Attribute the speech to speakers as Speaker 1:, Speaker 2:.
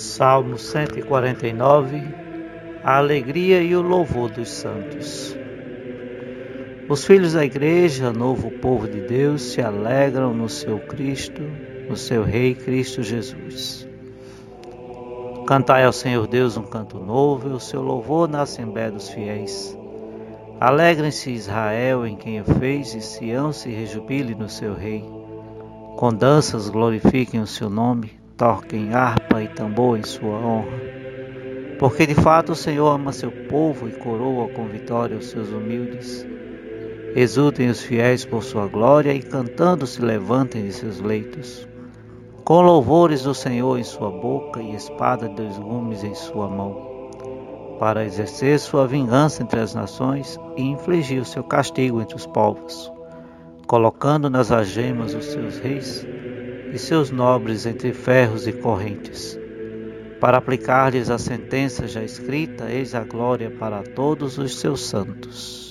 Speaker 1: Salmo 149 A alegria e o louvor dos santos. Os filhos da igreja, novo povo de Deus, se alegram no seu Cristo, no seu Rei Cristo Jesus. Cantai ao Senhor Deus um canto novo, e o seu louvor na Assembleia dos Fiéis. Alegrem-se Israel em quem o fez, e Sião se rejubile no seu Rei. Com danças glorifiquem o seu nome, toquem harpa e tambor em sua honra. Porque de fato o Senhor ama seu povo e coroa com vitória os seus humildes. Exultem os fiéis por sua glória e cantando se levantem de seus leitos. Com louvores do Senhor em sua boca e espada de dois gumes em sua mão, para exercer sua vingança entre as nações e infligir o seu castigo entre os povos, colocando nas algemas os seus reis e seus nobres entre ferros e correntes. Para aplicar-lhes a sentença já escrita, eis a glória para todos os seus santos.